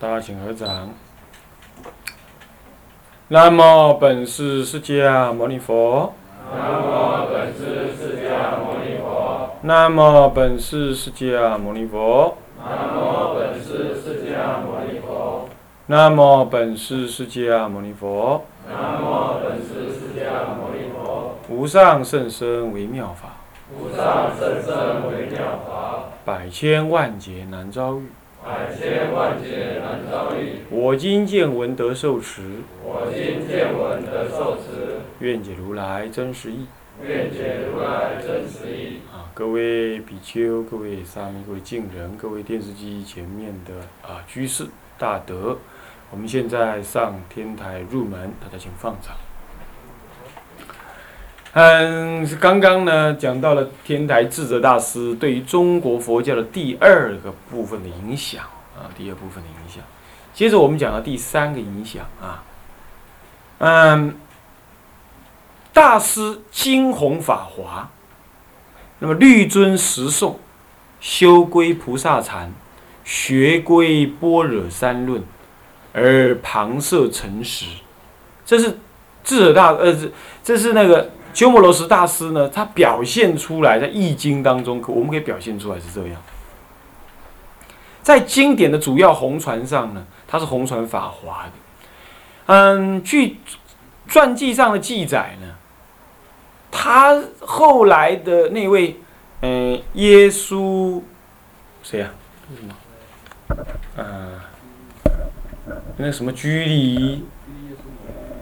大家请合掌。南无本师释迦牟尼佛。南无本师释迦牟尼佛。南无本师释迦牟尼佛。南无本师释迦牟尼佛。南无本师释迦牟尼佛。南无本师释迦牟尼佛。无上甚深微妙法，无上甚深微妙法，百千万劫难遭遇。百千万劫难遭遇。我今见闻得受持，我今见闻得受持，愿解如来真实义。愿解如来真实义。啊，各位比丘、各位沙弥、各位敬人、各位电视机前面的啊居士大德，我们现在上天台入门，大家请放掌。嗯，刚刚呢讲到了天台智者大师对于中国佛教的第二个部分的影响啊，第二部分的影响。接着我们讲到第三个影响啊，嗯，大师惊鸿法华，那么律尊十颂，修归菩萨禅，学归般若三论，而旁摄诚实，这是智者大呃，这这是那个。鸠摩罗什大师呢，他表现出来在《易经》当中，我们可以表现出来是这样。在经典的主要红传上呢，它是红传法华的。嗯，据传记上的记载呢，他后来的那位，嗯，耶稣，谁呀？什么？嗯，那什么居里，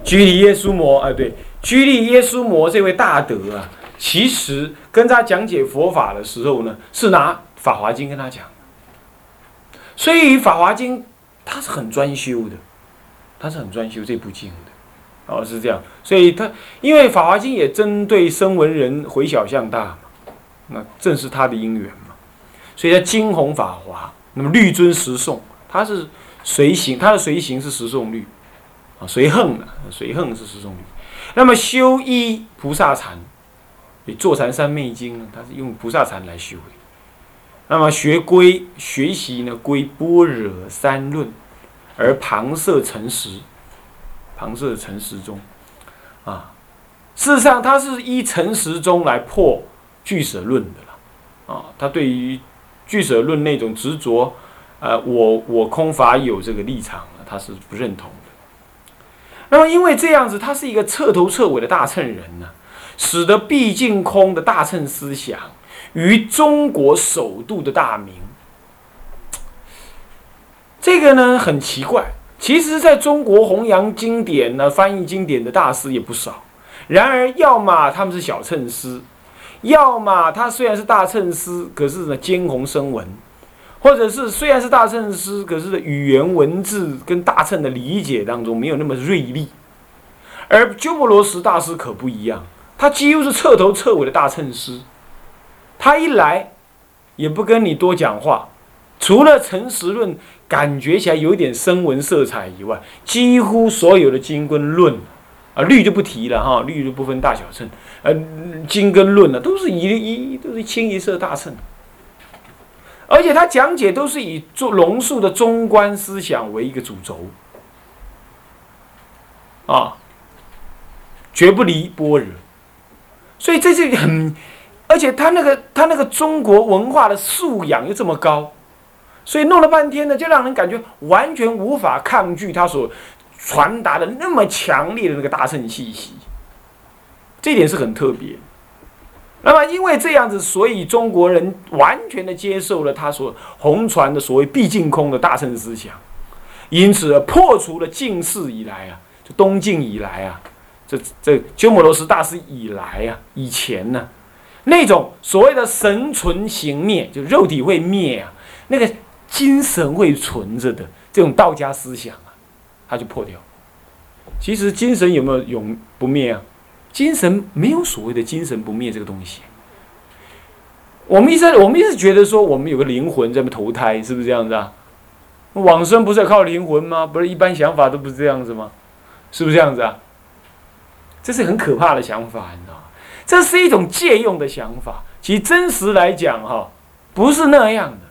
居里耶稣摩，哎，对。居利耶稣摩这位大德啊，其实跟他讲解佛法的时候呢，是拿《法华经》跟他讲。所以《法华经》他是很专修的，他是很专修这部经的，哦，是这样。所以他因为《法华经》也针对声闻人回小向大嘛，那正是他的因缘嘛。所以他惊鸿法华，那么律尊十颂，他是随行，他的随行是十颂律啊，随横的随横是十颂律。那么修一菩萨禅，你坐禅三昧经呢？它是用菩萨禅来修的。那么学归学习呢？归般若三论，而旁摄诚实，旁摄诚实中，啊，事实上它是依诚实中来破俱舍论的了。啊，他对于俱舍论那种执着，呃，我我空法有这个立场，他是不认同。那么，因为这样子，他是一个彻头彻尾的大乘人呢，使得毕竟空的大乘思想于中国首度的大名。这个呢很奇怪，其实在中国弘扬经典呢、翻译经典的大师也不少。然而，要么他们是小乘师，要么他虽然是大乘师，可是呢兼弘声闻。或者是虽然是大乘师，可是语言文字跟大乘的理解当中没有那么锐利，而鸠摩罗什大师可不一样，他几乎是彻头彻尾的大乘师。他一来也不跟你多讲话，除了诚实论感觉起来有点声闻色彩以外，几乎所有的经跟论啊律就不提了哈，律就不分大小乘，呃经跟论呢都是一一都是清一色大乘。而且他讲解都是以做龙树的中观思想为一个主轴，啊，绝不离般若，所以这是很，而且他那个他那个中国文化的素养又这么高，所以弄了半天呢，就让人感觉完全无法抗拒他所传达的那么强烈的那个大圣气息，这点是很特别。那么，因为这样子，所以中国人完全的接受了他所弘传的所谓“毕竟空”的大乘思想，因此破除了近世以来啊，就东晋以来啊，这这鸠摩罗什大师以来啊，以前呢，那种所谓的神存形灭，就肉体会灭啊，那个精神会存着的这种道家思想啊，他就破掉。其实精神有没有永不灭啊？精神没有所谓的精神不灭这个东西。我们一直我们一直觉得说，我们有个灵魂在那投胎，是不是这样子啊？往生不是要靠灵魂吗？不是一般想法都不是这样子吗？是不是这样子啊？这是很可怕的想法，你知道吗？这是一种借用的想法。其实真实来讲，哈，不是那样的。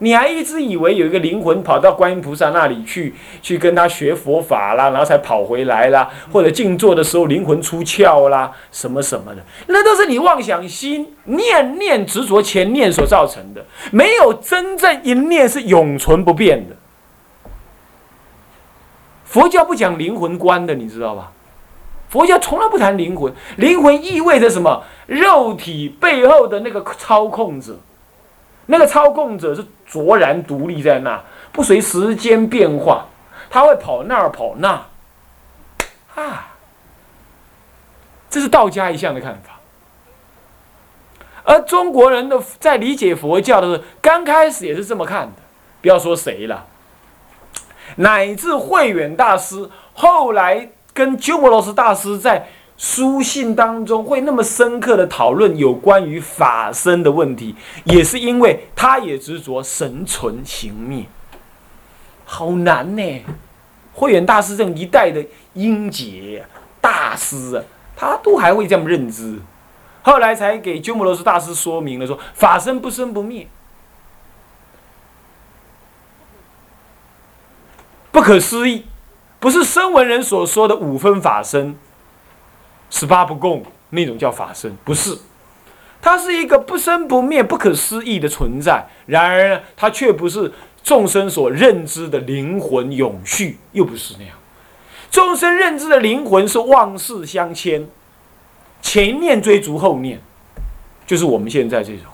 你还一直以为有一个灵魂跑到观音菩萨那里去，去跟他学佛法啦，然后才跑回来啦，或者静坐的时候灵魂出窍啦，什么什么的，那都是你妄想心念念执着前念所造成的，没有真正一念是永存不变的。佛教不讲灵魂观的，你知道吧？佛教从来不谈灵魂，灵魂意味着什么？肉体背后的那个操控者。那个操控者是卓然独立在那，不随时间变化，他会跑那儿跑那，啊，这是道家一向的看法。而中国人的在理解佛教的时候，刚开始也是这么看的。不要说谁了，乃至慧远大师后来跟鸠摩罗什大师在。书信当中会那么深刻的讨论有关于法身的问题，也是因为他也执着神存形灭，好难呢。慧远大师这种一代的英杰大师啊，他都还会这么认知，后来才给鸠摩罗什大师说明了说法身不生不灭，不可思议，不是声闻人所说的五分法身。十八不共那种叫法身，不是，它是一个不生不灭、不可思议的存在。然而呢，它却不是众生所认知的灵魂永续，又不是那样。众生认知的灵魂是妄事相牵，前念追逐后念，就是我们现在这种。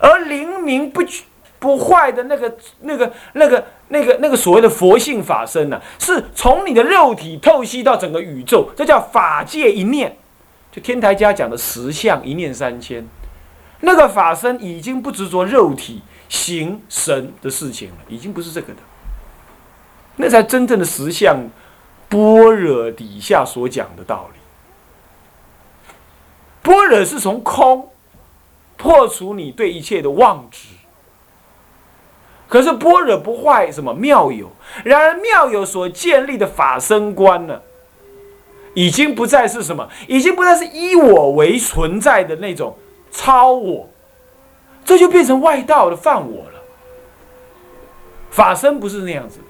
而灵明不不坏的那个、那个、那个。那个那个所谓的佛性法身呢，是从你的肉体透析到整个宇宙，这叫法界一念。就天台家讲的实相一念三千，那个法身已经不执着肉体形神的事情了，已经不是这个的。那才真正的实相般若底下所讲的道理。般若是从空破除你对一切的妄执。可是般若不坏，什么妙有？然而妙有所建立的法身观呢，已经不再是什么，已经不再是以我为存在的那种超我，这就变成外道的犯我了。法身不是那样子的，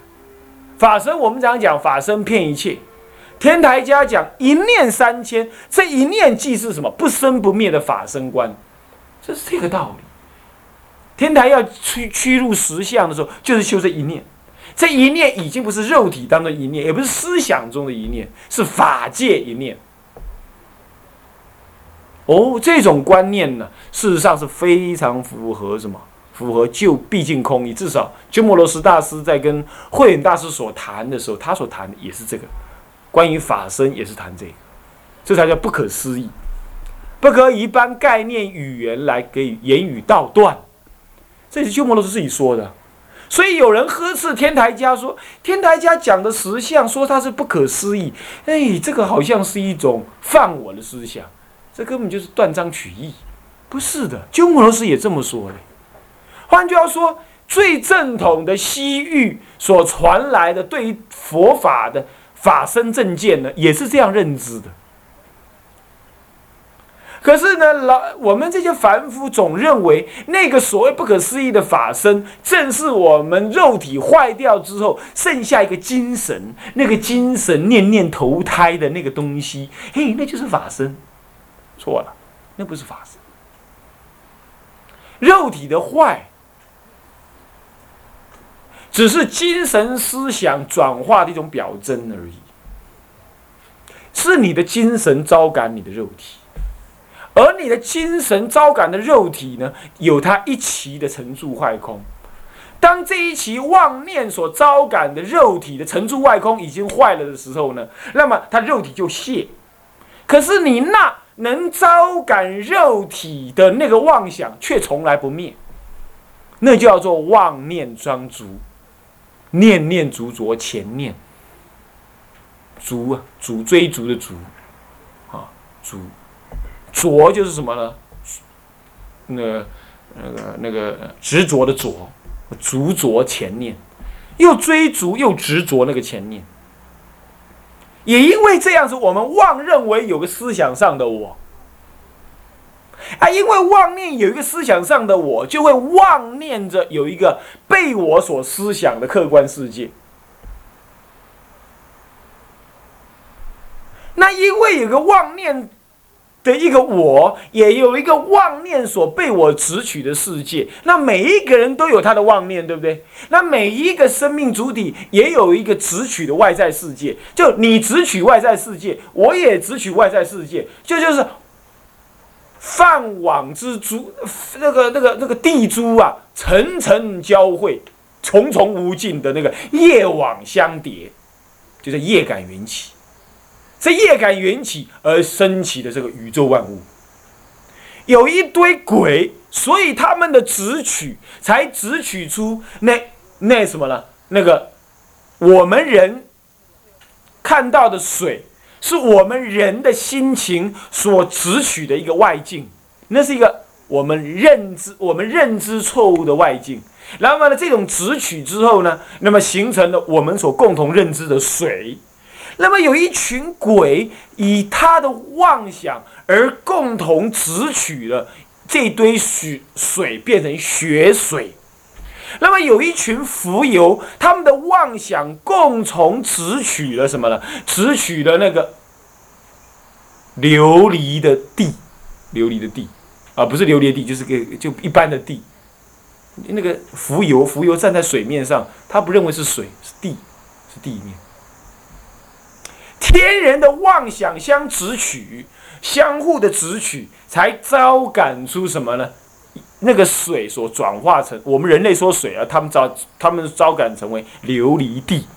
法身我们常讲法身骗一切，天台家讲一念三千，这一念即是什么不生不灭的法身观，这是这个道理。天台要趋趋入实相的时候，就是修这一念。这一念已经不是肉体当中一念，也不是思想中的一念，是法界一念。哦，这种观念呢，事实上是非常符合什么？符合就毕竟空义。至少鸠摩罗什大师在跟慧远大师所谈的时候，他所谈的也是这个，关于法身也是谈这个，这才叫不可思议，不可一般概念语言来给言语道断。这是鸠摩罗什自己说的，所以有人呵斥天台家说：“天台家讲的实相，说它是不可思议。”哎，这个好像是一种犯我的思想，这根本就是断章取义，不是的。鸠摩罗什也这么说的。换句话说，最正统的西域所传来的对于佛法的法身正见呢，也是这样认知的。可是呢，老我们这些凡夫总认为那个所谓不可思议的法身，正是我们肉体坏掉之后剩下一个精神，那个精神念念投胎的那个东西，嘿，那就是法身。错了，那不是法身。肉体的坏，只是精神思想转化的一种表征而已，是你的精神招感你的肉体。而你的精神招感的肉体呢，有它一期的成住坏空。当这一期妄念所招感的肉体的成住外空已经坏了的时候呢，那么它肉体就泄。可是你那能招感肉体的那个妄想却从来不灭，那就叫做妄念专逐，念念逐着前念，逐啊逐追逐的逐，啊逐。着就是什么呢？那个、那个、那个执着的着，执着前念，又追逐又执着那个前念。也因为这样子，我们妄认为有个思想上的我，啊，因为妄念有一个思想上的我，就会妄念着有一个被我所思想的客观世界。那因为有个妄念。的一个我，也有一个妄念所被我执取的世界。那每一个人都有他的妄念，对不对？那每一个生命主体也有一个执取的外在世界。就你执取外在世界，我也执取外在世界。这就是泛网之珠，那个、那个、那个地珠啊，层层交汇，重重无尽的那个夜网相叠，就是夜感缘起。这业感缘起而升起的这个宇宙万物，有一堆鬼，所以他们的直取才直取出那那什么呢？那个我们人看到的水，是我们人的心情所直取的一个外境，那是一个我们认知我们认知错误的外境。然后呢，这种直取之后呢，那么形成了我们所共同认知的水。那么有一群鬼以他的妄想而共同直取了这堆水水变成血水，那么有一群浮游，他们的妄想共同直取了什么呢？直取了那个琉璃的地，琉璃的地啊，不是琉璃地，就是个就一般的地。那个浮游，浮游站在水面上，他不认为是水，是地，是地面。天人的妄想相执取，相互的执取，才招感出什么呢？那个水所转化成我们人类说水啊，他们招他们招感成为琉璃地，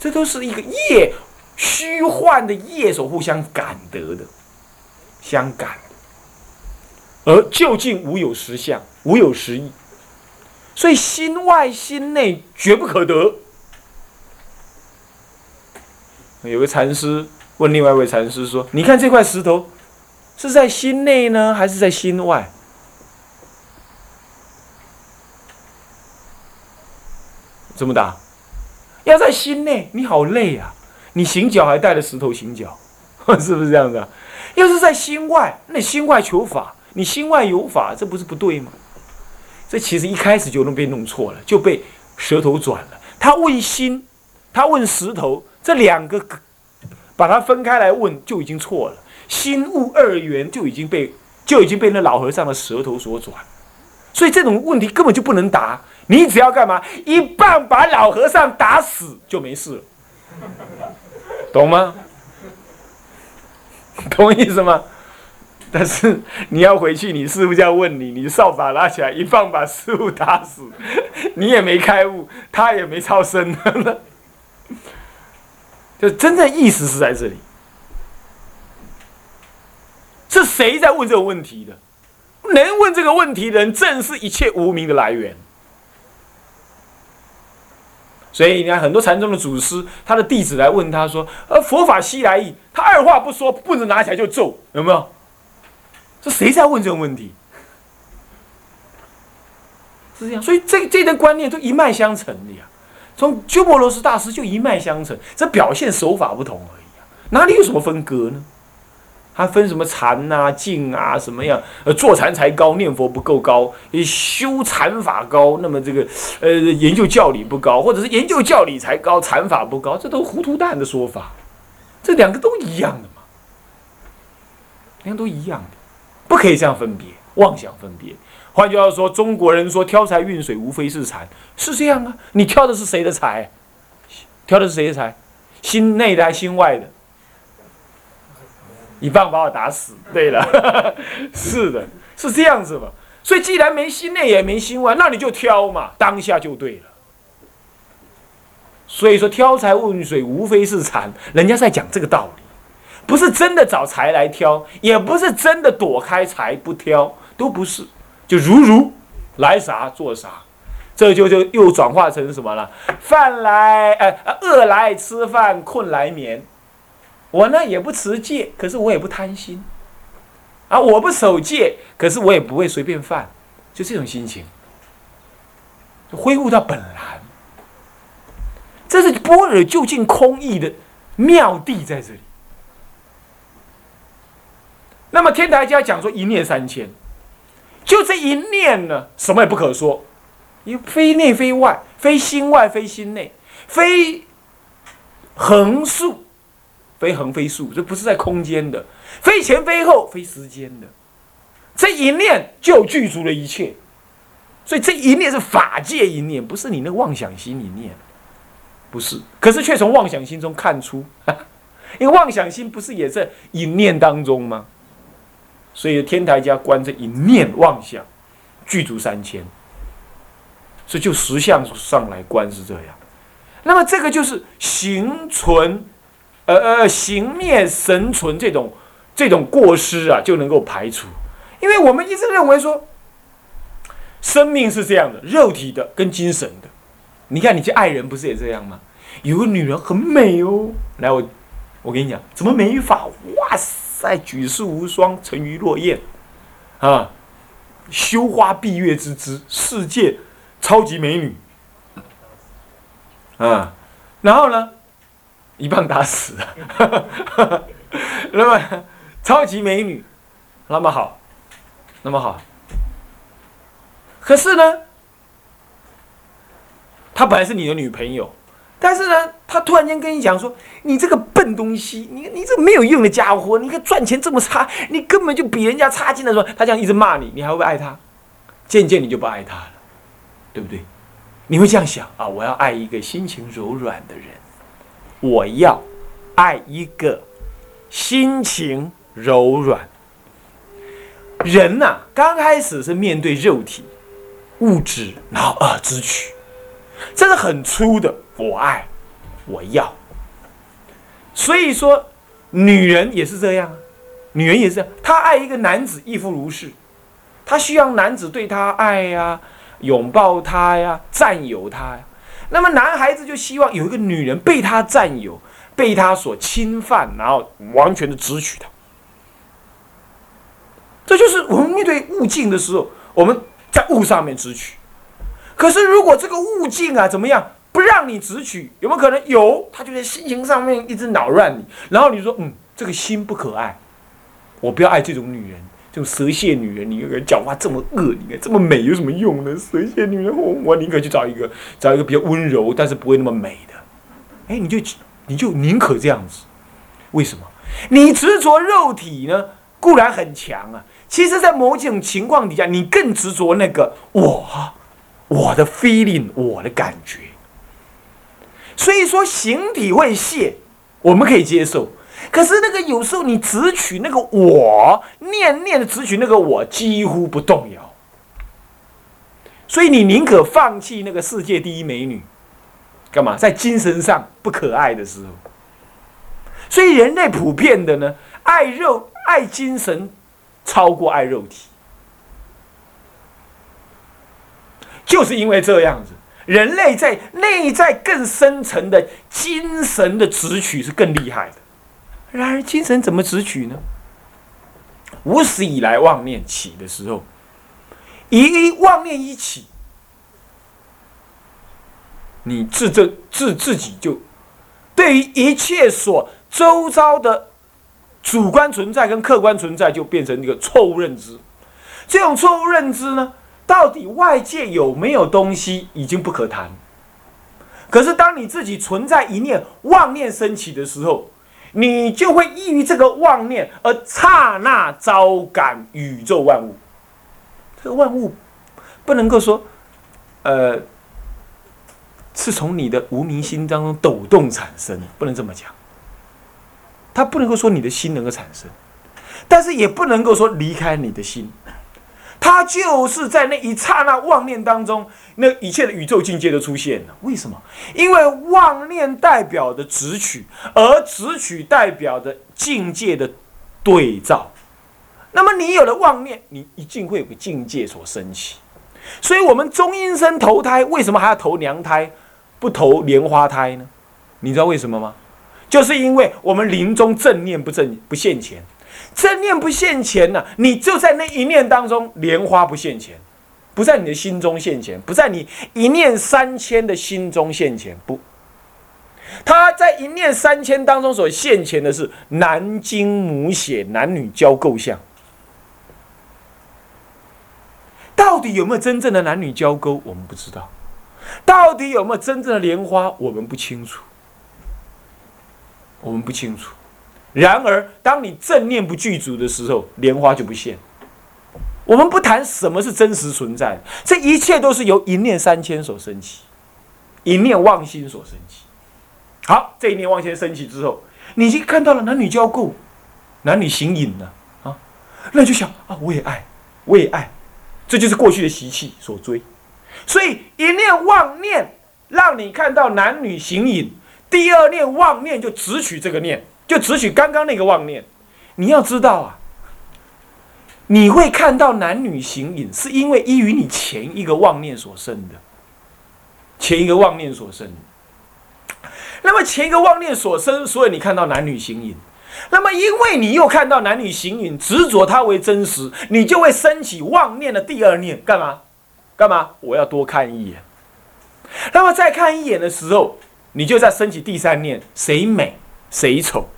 这都是一个业虚幻的业所互相感得的，相感，而究竟无有实相，无有实义，所以心外心内绝不可得。有个禅师问另外一位禅师说：“你看这块石头，是在心内呢，还是在心外？”怎么答？要在心内，你好累啊！你行脚还带着石头行脚，是不是这样子？要是在心外，那心外求法，你心外有法，这不是不对吗？这其实一开始就能被弄错了，就被舌头转了。他问心，他问石头。这两个把它分开来问就已经错了，心物二元就已经被就已经被那老和尚的舌头所转，所以这种问题根本就不能答。你只要干嘛？一棒把老和尚打死就没事了，懂吗？懂意思吗？但是你要回去，你师傅就要问你，你扫把拉起来一棒把师傅打死，你也没开悟，他也没超生。就真正意思是在这里，是谁在问这个问题的？能问这个问题的人，正是一切无名的来源。所以你看，很多禅宗的祖师，他的弟子来问他说：“呃，佛法西来意。”他二话不说，棍子拿起来就揍，有没有？这谁在问这种问题？是这样，所以这这个观念都一脉相承的呀。从鸠摩罗什大师就一脉相承，这表现手法不同而已啊，哪里有什么分割呢？还分什么禅啊、静啊，什么样？呃，坐禅才高，念佛不够高；修禅法高，那么这个呃研究教理不高，或者是研究教理才高，禅法不高，这都糊涂蛋的说法。这两个都一样的嘛，两个都一样的，不可以这样分别，妄想分别。换句话说，中国人说挑财运水无非是财，是这样啊？你挑的是谁的财？挑的是谁的财？心内的还是心外的？一棒把我打死。对了，是的，是这样子嘛？所以既然没心内也没心外，那你就挑嘛，当下就对了。所以说挑财问水无非是禅，人家在讲这个道理，不是真的找财来挑，也不是真的躲开财不挑，都不是。就如如来啥做啥，这就就又转化成什么了？饭来，呃，饿来吃饭，困来眠。我呢也不持戒，可是我也不贪心。啊，我不守戒，可是我也不会随便犯，就这种心情，恢复到本来。这是般若究竟空义的妙地在这里。那么天台家讲说一念三千，就这一念呢，什么也不可说，因非内非外，非心外非心内，非横竖，非横非竖，这不是在空间的，非前非后，非时间的，这一念就具足了一切。所以这一念是法界一念，不是你那妄想心一念，不是。可是却从妄想心中看出，因为妄想心不是也在一念当中吗？所以天台家观这一念妄想，具足三千。所以就实相上来观是这样。那么这个就是行存，呃呃行灭神存这种这种过失啊，就能够排除。因为我们一直认为说。生命是这样的，肉体的跟精神的。你看，你去爱人不是也这样吗？有个女人很美哦，来我，我跟你讲，怎么美法？哇塞，在举世无双，沉鱼落雁，啊，羞花闭月之姿，世界超级美女，啊，然后呢，一棒打死，那么超级美女，那么好，那么好。可是呢，她本来是你的女朋友，但是呢，他突然间跟你讲说：“你这个笨东西，你你这没有用的家伙，你看赚钱这么差，你根本就比人家差劲的。”时候，他这样一直骂你，你还会不会爱他？渐渐你就不爱他了，对不对？你会这样想啊？我要爱一个心情柔软的人，我要爱一个心情柔软人呐。刚开始是面对肉体。物质，然后二之取，这是很粗的。我爱，我要。所以说，女人也是这样，女人也是，她爱一个男子亦复如是，她需要男子对她爱呀，拥抱她呀，占有她呀。那么男孩子就希望有一个女人被他占有，被他所侵犯，然后完全的直取他。这就是我们面对物境的时候，我们。在物上面直取，可是如果这个物境啊怎么样不让你直取，有没有可能有？他就在心情上面一直扰乱你，然后你说嗯，这个心不可爱，我不要爱这种女人，这种蛇蝎女人，你一个讲话这么恶，你看这么美有什么用呢？蛇蝎女人，我我宁可去找一个找一个比较温柔，但是不会那么美的。哎，你就你就宁可这样子，为什么？你执着肉体呢，固然很强啊。其实，在某种情况底下，你更执着那个我，我的 feeling，我的感觉。所以说，形体会泄，我们可以接受。可是，那个有时候你只取那个我，念念的只取那个我，几乎不动摇。所以，你宁可放弃那个世界第一美女，干嘛？在精神上不可爱的时候。所以，人类普遍的呢，爱肉，爱精神。超过爱肉体，就是因为这样子，人类在内在更深层的精神的直取是更厉害的。然而，精神怎么直取呢？无始以来妄念起的时候，一妄念一起，你自这自自己就对于一切所周遭的。主观存在跟客观存在就变成一个错误认知，这种错误认知呢，到底外界有没有东西已经不可谈。可是当你自己存在一念妄念升起的时候，你就会依于这个妄念而刹那招感宇宙万物。这个万物不能够说，呃，是从你的无名心当中抖动产生，不能这么讲。他不能够说你的心能够产生，但是也不能够说离开你的心，他就是在那一刹那妄念当中，那一切的宇宙境界都出现了。为什么？因为妄念代表的直取，而直取代表的境界的对照。那么你有了妄念，你一定会有个境界所升起。所以，我们中阴身投胎，为什么还要投娘胎，不投莲花胎呢？你知道为什么吗？就是因为我们临终正念不正不现前，正念不现前呢，你就在那一念当中，莲花不现前，不在你的心中现前，不在你一念三千的心中现前，不。他在一念三千当中所现前的是男精母血男女交构相，到底有没有真正的男女交勾，我们不知道；到底有没有真正的莲花，我们不清楚，我们不清楚。然而，当你正念不具足的时候，莲花就不现。我们不谈什么是真实存在，这一切都是由一念三千所升起，一念妄心所升起。好，这一念妄心升起之后，你已经看到了男女交媾，男女形影了啊，那就想啊，我也爱，我也爱，这就是过去的习气所追。所以一念妄念让你看到男女形影，第二念妄念就只取这个念，就只取刚刚那个妄念。你要知道啊。你会看到男女形影，是因为依于你前一个妄念所生的，前一个妄念所生。那么前一个妄念所生，所以你看到男女形影。那么因为你又看到男女形影，执着它为真实，你就会升起妄念的第二念，干嘛？干嘛？我要多看一眼。那么再看一眼的时候，你就在升起第三念：谁美谁丑。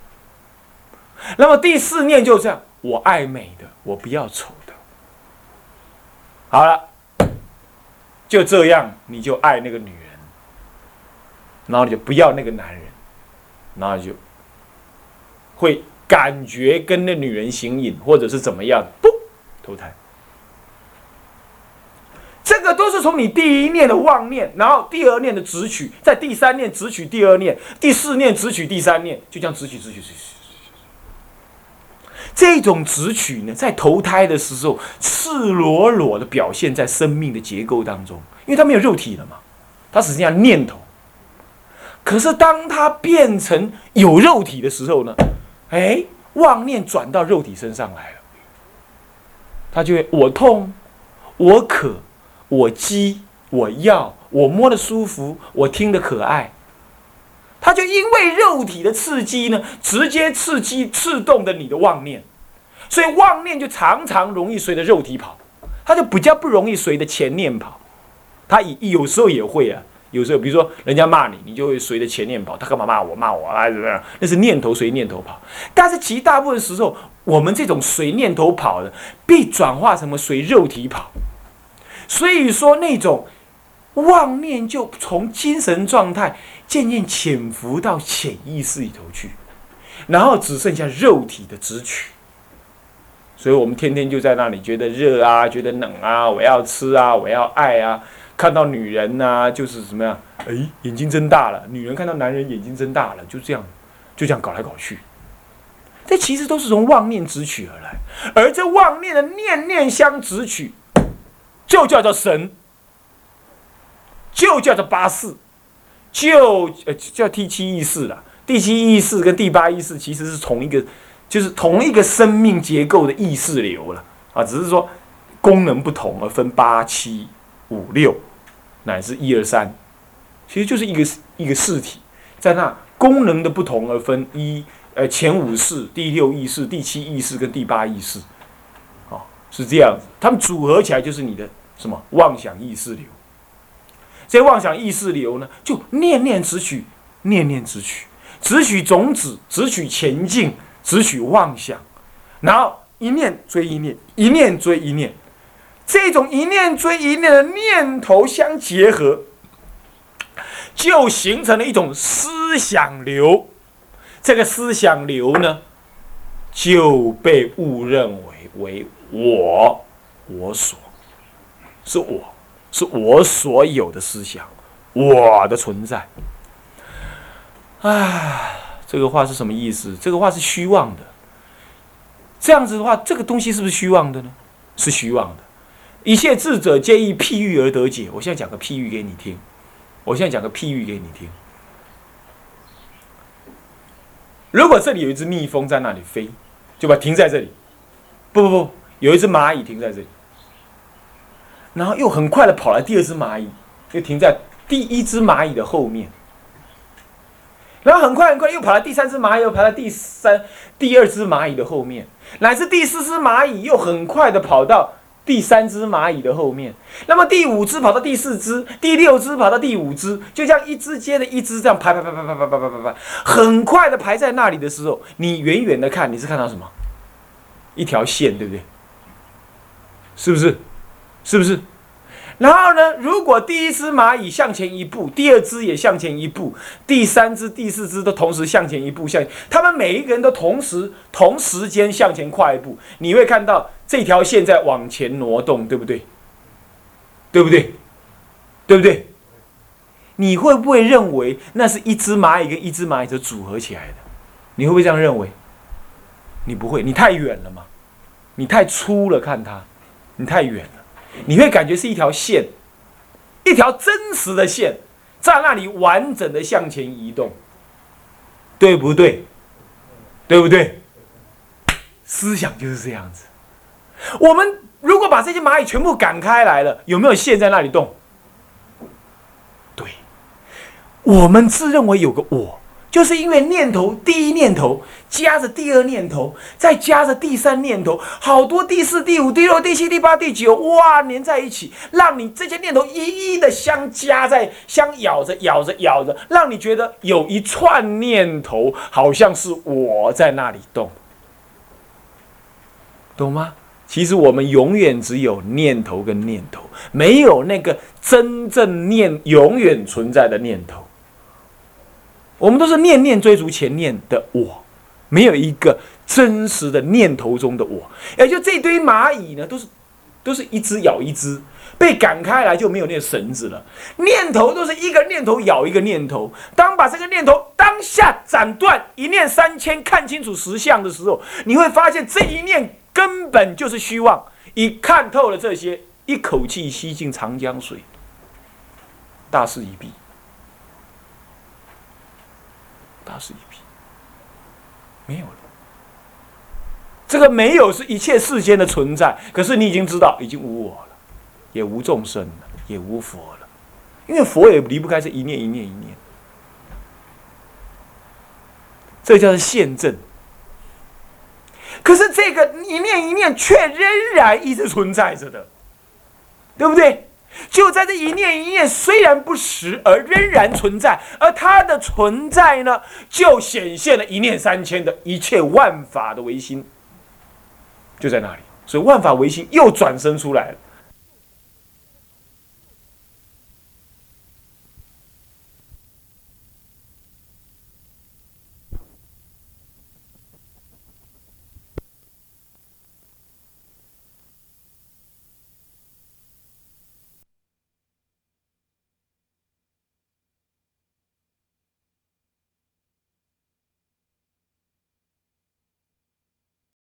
那么第四念就这样。我爱美的，我不要丑的。好了，就这样，你就爱那个女人，然后你就不要那个男人，然后就会感觉跟那女人形影，或者是怎么样，不投胎。这个都是从你第一念的妄念，然后第二念的直取，在第三念直取第二念，第四念直取第三念，就这样直取直取直取。这种直取呢，在投胎的时候，赤裸裸的表现在生命的结构当中，因为它没有肉体了嘛，它只剩下念头。可是当它变成有肉体的时候呢，哎，妄念转到肉体身上来了，它就会我痛，我渴，我饥，我要，我摸的舒服，我听的可爱。它就因为肉体的刺激呢，直接刺激、刺动的你的妄念，所以妄念就常常容易随着肉体跑，它就比较不容易随着前念跑。它有有时候也会啊，有时候比如说人家骂你，你就会随着前念跑。他干嘛骂我？骂我啊？怎么样？那是念头随念头跑。但是其大部分时候，我们这种随念头跑的，被转化成随肉体跑。所以说那种。妄念就从精神状态渐渐潜伏到潜意识里头去，然后只剩下肉体的直取。所以我们天天就在那里觉得热啊，觉得冷啊，我要吃啊，我要爱啊，看到女人呐，就是怎么样？哎，眼睛睁大了。女人看到男人眼睛睁大了，就这样，就这样搞来搞去。这其实都是从妄念直取而来，而这妄念的念念相直取，就叫做神。就叫做八四，就呃叫第七意识了。第七意识跟第八意识其实是同一个，就是同一个生命结构的意识流了啊，只是说功能不同而分八七五六，乃至一二三，其实就是一个一个事体，在那功能的不同而分一呃前五世、第六意识、第七意识跟第八意识，啊是这样子，它们组合起来就是你的什么？妄想意识流。这妄想意识流呢，就念念只取，念念只取，只取种子，只取前进，只取妄想，然后一念追一念，一念追一念，这种一念追一念的念头相结合，就形成了一种思想流。这个思想流呢，就被误认为为我，我所，是我。是我所有的思想，我的存在。唉，这个话是什么意思？这个话是虚妄的。这样子的话，这个东西是不是虚妄的呢？是虚妄的。一切智者皆以譬喻而得解。我现在讲个譬喻给你听。我现在讲个譬喻给你听。如果这里有一只蜜蜂在那里飞，就把停在这里。不不不，有一只蚂蚁停在这里。然后又很快的跑来第二只蚂蚁，又停在第一只蚂蚁的后面。然后很快很快又跑来第三只蚂蚁，又跑到第三第二只蚂蚁的后面，乃至第四只蚂蚁又很快的跑到第三只蚂蚁的后面，那么第五只跑到第四只，第六只跑到第五只，就像一只接着一只这样排排排排排排排排排排，很快的排在那里的时候，你远远的看，你是看到什么？一条线，对不对？是不是？是不是？然后呢？如果第一只蚂蚁向前一步，第二只也向前一步，第三只、第四只都同时向前一步，向他们每一个人都同时同时间向前跨一步，你会看到这条线在往前挪动，对不对？对不对？对不对？你会不会认为那是一只蚂蚁跟一只蚂蚁的组合起来的？你会不会这样认为？你不会，你太远了嘛，你太粗了，看它，你太远了。你会感觉是一条线，一条真实的线，在那里完整的向前移动，对不对？对不对？思想就是这样子。我们如果把这些蚂蚁全部赶开来了，有没有线在那里动？对，我们自认为有个我。就是因为念头，第一念头加着第二念头，再加着第三念头，好多第四、第五、第六、第七、第八、第九，哇，连在一起，让你这些念头一一的相加在、相咬着、咬着、咬着，让你觉得有一串念头好像是我在那里动，懂吗？其实我们永远只有念头跟念头，没有那个真正念永远存在的念头。我们都是念念追逐前念的我，没有一个真实的念头中的我。也就这堆蚂蚁呢，都是都是一只咬一只，被赶开来就没有那个绳子了。念头都是一个念头咬一个念头。当把这个念头当下斩断，一念三千，看清楚实相的时候，你会发现这一念根本就是虚妄。一看透了这些，一口气吸进长江水，大势已毕。大势已毕，没有了。这个没有是一切世间的存在，可是你已经知道，已经无我了，也无众生了，也无佛了，因为佛也离不开这一念一念一念。这叫做现证。可是这个一念一念却仍然一直存在着的，对不对？就在这一念一念虽然不实而仍然存在，而它的存在呢，就显现了一念三千的一切万法的唯心，就在那里。所以万法唯心又转生出来了。